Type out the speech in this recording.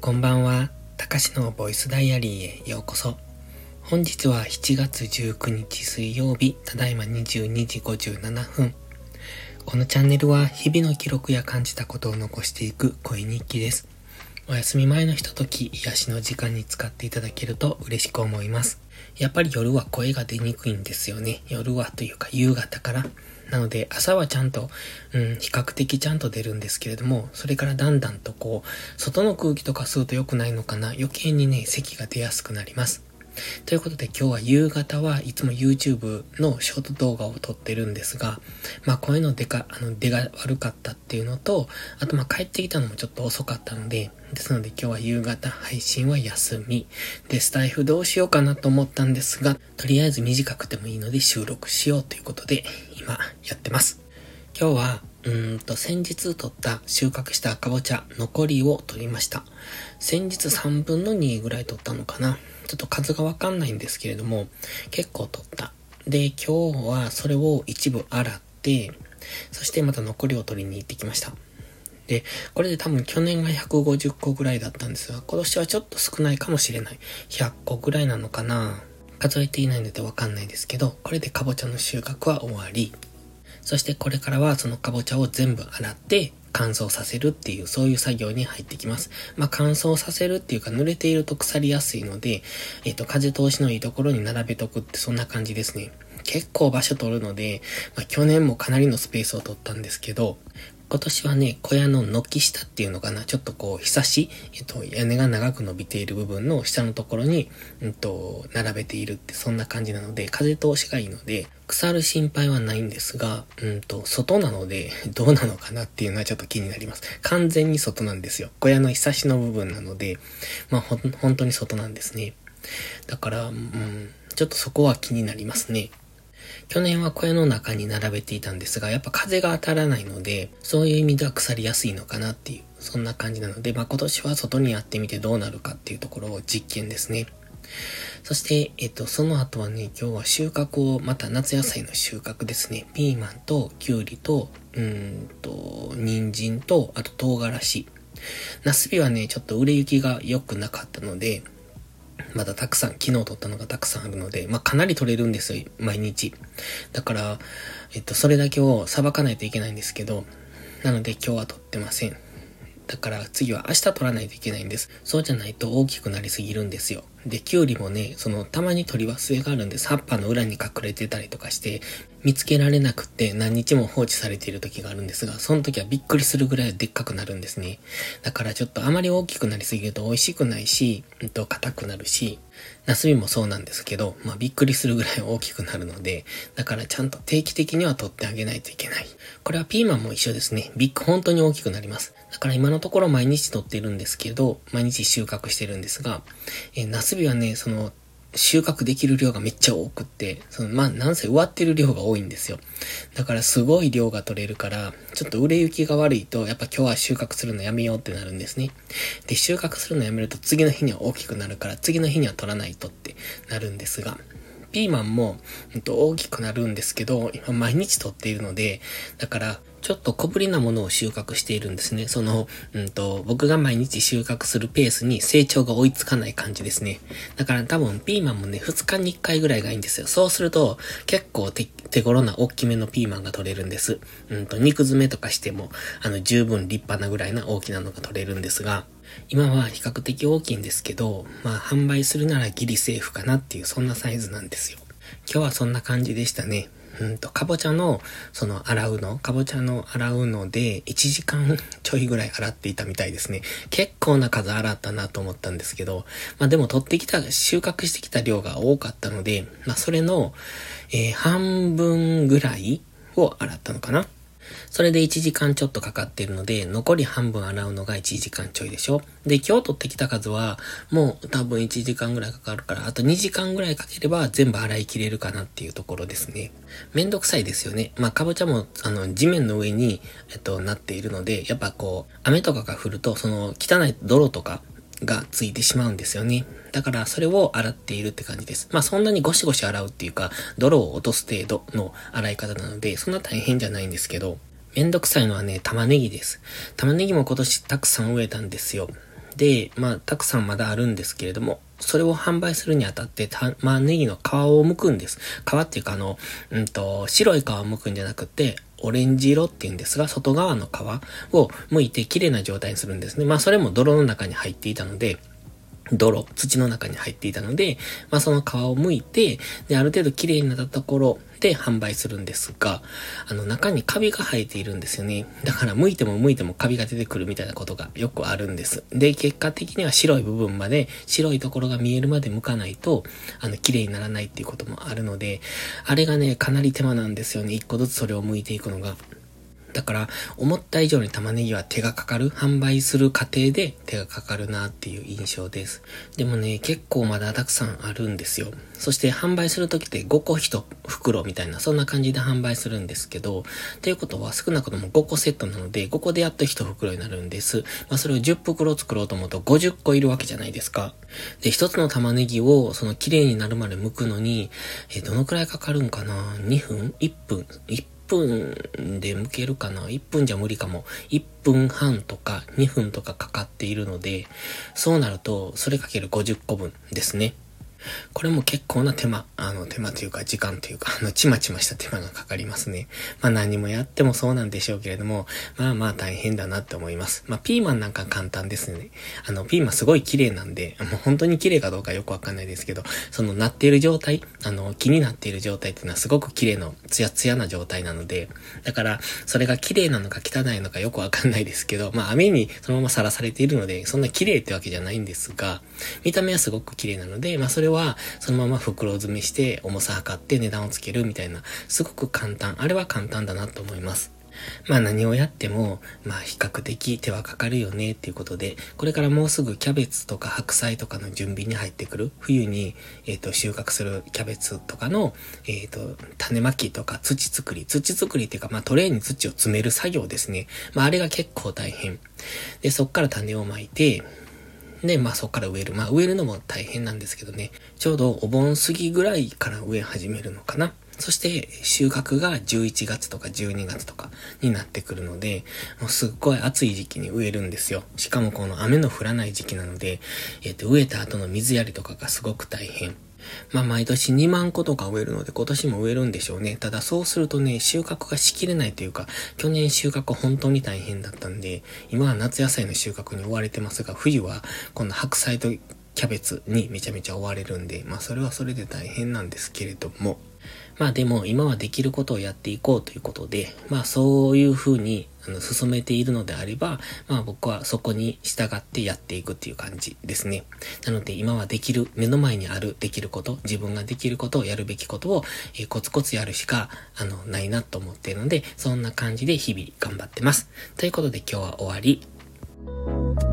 こんばんは。たかしのボイスダイアリーへようこそ。本日は7月19日水曜日、ただいま22時57分。このチャンネルは日々の記録や感じたことを残していく声日記です。お休み前のひととき、癒しの時間に使っていただけると嬉しく思います。やっぱり夜は声が出にくいんですよね。夜はというか夕方から。なので、朝はちゃんと、うん、比較的ちゃんと出るんですけれども、それからだんだんとこう、外の空気とか吸うと良くないのかな、余計にね、咳が出やすくなります。ということで今日は夕方はいつも YouTube のショート動画を撮ってるんですが、まあ声の出か、あの出が悪かったっていうのと、あとまあ帰ってきたのもちょっと遅かったので、ですので今日は夕方配信は休み。で、スタイフどうしようかなと思ったんですが、とりあえず短くてもいいので収録しようということで、今やってます。今日は、うんと、先日取った収穫したかぼちゃ、残りを取りました。先日3分の2ぐらい取ったのかな。ちょっと数がわかんないんですけれども、結構取った。で、今日はそれを一部洗って、そしてまた残りを取りに行ってきました。で、これで多分去年が150個ぐらいだったんですが、今年はちょっと少ないかもしれない。100個ぐらいなのかな数えていないのでわかんないですけど、これでかぼちゃの収穫は終わり。そしてこれからはそのかぼちゃを全部洗って、乾燥させるっていう、そういう作業に入ってきます。まあ、乾燥させるっていうか、濡れていると腐りやすいので、えっ、ー、と、風通しのいいところに並べとくって、そんな感じですね。結構場所取るので、まあ、去年もかなりのスペースを取ったんですけど、今年はね、小屋の軒下っていうのかな、ちょっとこう、ひさし、えっと、屋根が長く伸びている部分の下のところに、うんと、並べているって、そんな感じなので、風通しがいいので、腐る心配はないんですが、うんと、外なので、どうなのかなっていうのはちょっと気になります。完全に外なんですよ。小屋のひさしの部分なので、まあ、ほ、本当に外なんですね。だから、うん、ちょっとそこは気になりますね。去年は小屋の中に並べていたんですが、やっぱ風が当たらないので、そういう意味では腐りやすいのかなっていう、そんな感じなので、まあ今年は外にやってみてどうなるかっていうところを実験ですね。そして、えっと、その後はね、今日は収穫を、また夏野菜の収穫ですね。ピーマンとキュウリと、うんと、人参と、あと唐辛子。ナスビはね、ちょっと売れ行きが良くなかったので、まだたくさん、昨日撮ったのがたくさんあるので、まあ、かなり撮れるんですよ、毎日。だから、えっと、それだけを裁かないといけないんですけど、なので今日は撮ってません。だから次は明日取らないといけないんです。そうじゃないと大きくなりすぎるんですよ。で、キュウリもね、その、たまに取り忘れがあるんです。葉っぱの裏に隠れてたりとかして、見つけられなくって何日も放置されている時があるんですが、その時はびっくりするぐらいでっかくなるんですね。だからちょっとあまり大きくなりすぎると美味しくないし、うんと、硬くなるし、ナスビもそうなんですけど、まあびっくりするぐらい 大きくなるので、だからちゃんと定期的には取ってあげないといけない。これはピーマンも一緒ですね。ビッグ本当に大きくなります。だから今のところ毎日取ってるんですけど、毎日収穫してるんですが、えー、ナスビはね、その収穫できる量がめっちゃ多くって、その、まあ、なんせ植わってる量が多いんですよ。だからすごい量が取れるから、ちょっと売れ行きが悪いと、やっぱ今日は収穫するのやめようってなるんですね。で、収穫するのやめると次の日には大きくなるから、次の日には取らないとってなるんですが、ピーマンも、うん、と大きくなるんですけど、今毎日取っているので、だから、ちょっと小ぶりなものを収穫しているんですね。その、うんと、僕が毎日収穫するペースに成長が追いつかない感じですね。だから多分ピーマンもね、2日に1回ぐらいがいいんですよ。そうすると、結構手手頃な大きめのピーマンが取れるんです。うんと、肉詰めとかしても、あの、十分立派なぐらいな大きなのが取れるんですが、今は比較的大きいんですけど、まあ、販売するならギリセーフかなっていう、そんなサイズなんですよ。今日はそんな感じでしたね。うんと、かぼちゃの、その、洗うの、かぼちゃの洗うので、1時間ちょいぐらい洗っていたみたいですね。結構な数洗ったなと思ったんですけど、まあでも取ってきた、収穫してきた量が多かったので、まあそれの、えー、半分ぐらいを洗ったのかな。それで1時間ちょっとかかってるので、残り半分洗うのが1時間ちょいでしょで、今日取ってきた数は、もう多分1時間ぐらいかかるから、あと2時間ぐらいかければ全部洗い切れるかなっていうところですね。めんどくさいですよね。まあ、かぼちゃも、あの、地面の上に、えっと、なっているので、やっぱこう、雨とかが降ると、その、汚い泥とか、がついてしまうんですよね。だからそれを洗っているって感じです。まあそんなにゴシゴシ洗うっていうか、泥を落とす程度の洗い方なので、そんな大変じゃないんですけど、めんどくさいのはね、玉ねぎです。玉ねぎも今年たくさん植えたんですよ。で、まあ、たくさんまだあるんですけれども、それを販売するにあたって、玉ねぎの皮を剥くんです。皮っていうかあの、うんと、白い皮を剥くんじゃなくて、オレンジ色って言うんですが、外側の皮を剥いて綺麗な状態にするんですね。まあそれも泥の中に入っていたので、泥、土の中に入っていたので、まあその皮を剥いて、で、ある程度綺麗になったところで販売するんですが、あの中にカビが生えているんですよね。だから剥いても剥いてもカビが出てくるみたいなことがよくあるんです。で、結果的には白い部分まで、白いところが見えるまで剥かないと、あの、綺麗にならないっていうこともあるので、あれがね、かなり手間なんですよね。一個ずつそれを剥いていくのが。だから、思った以上に玉ねぎは手がかかる、販売する過程で手がかかるなっていう印象です。でもね、結構まだたくさんあるんですよ。そして販売するときって5個1袋みたいな、そんな感じで販売するんですけど、ということは少なくとも5個セットなので、5個でやっと1袋になるんです。まあそれを10袋作ろうと思うと50個いるわけじゃないですか。で、1つの玉ねぎをその綺麗になるまで剥くのに、えどのくらいかかるんかな ?2 分 ?1 分 ?1 分分で向けるかな ?1 分じゃ無理かも。1分半とか2分とかかかっているので、そうなると、それかける50個分ですね。これも結構な手間、あの、手間というか時間というか、あの、ちまちました手間がかかりますね。まあ何もやってもそうなんでしょうけれども、まあまあ大変だなって思います。まあピーマンなんか簡単ですね。あの、ピーマンすごい綺麗なんで、もう本当に綺麗かどうかよくわかんないですけど、そのなっている状態、あの、気になっている状態っていうのはすごく綺麗の、ツヤツヤな状態なので、だから、それが綺麗なのか汚いのかよくわかんないですけど、まあ雨にそのままさらされているので、そんな綺麗ってわけじゃないんですが、見た目はすごく綺麗なので、まあそれをは、そのまま袋詰めして重さ測って値段をつけるみたいな、すごく簡単。あれは簡単だなと思います。まあ何をやっても、まあ比較的手はかかるよねっていうことで、これからもうすぐキャベツとか白菜とかの準備に入ってくる、冬に、えっ、と収穫するキャベツとかの、えっ、と、種まきとか土作り、土作りっていうか、まあトレーに土を詰める作業ですね。まああれが結構大変。で、そっから種をまいて、で、まあそこから植える。まあ植えるのも大変なんですけどね。ちょうどお盆過ぎぐらいから植え始めるのかな。そして収穫が11月とか12月とかになってくるので、もうすっごい暑い時期に植えるんですよ。しかもこの雨の降らない時期なので、えっ、ー、と、植えた後の水やりとかがすごく大変。まあ毎年2万個とか植えるので今年も植えるんでしょうね。ただそうするとね、収穫がしきれないというか、去年収穫本当に大変だったんで、今は夏野菜の収穫に追われてますが、冬はこの白菜とキャベツにめちゃめちゃ追われるんで、まあそれはそれで大変なんですけれども、まあでも今はできることをやっていこうということで、まあそういうふうにあの進めているのであれば、まあ僕はそこに従ってやっていくっていう感じですね。なので今はできる、目の前にあるできること、自分ができることをやるべきことを、えー、コツコツやるしか、あの、ないなと思っているので、そんな感じで日々頑張ってます。ということで今日は終わり。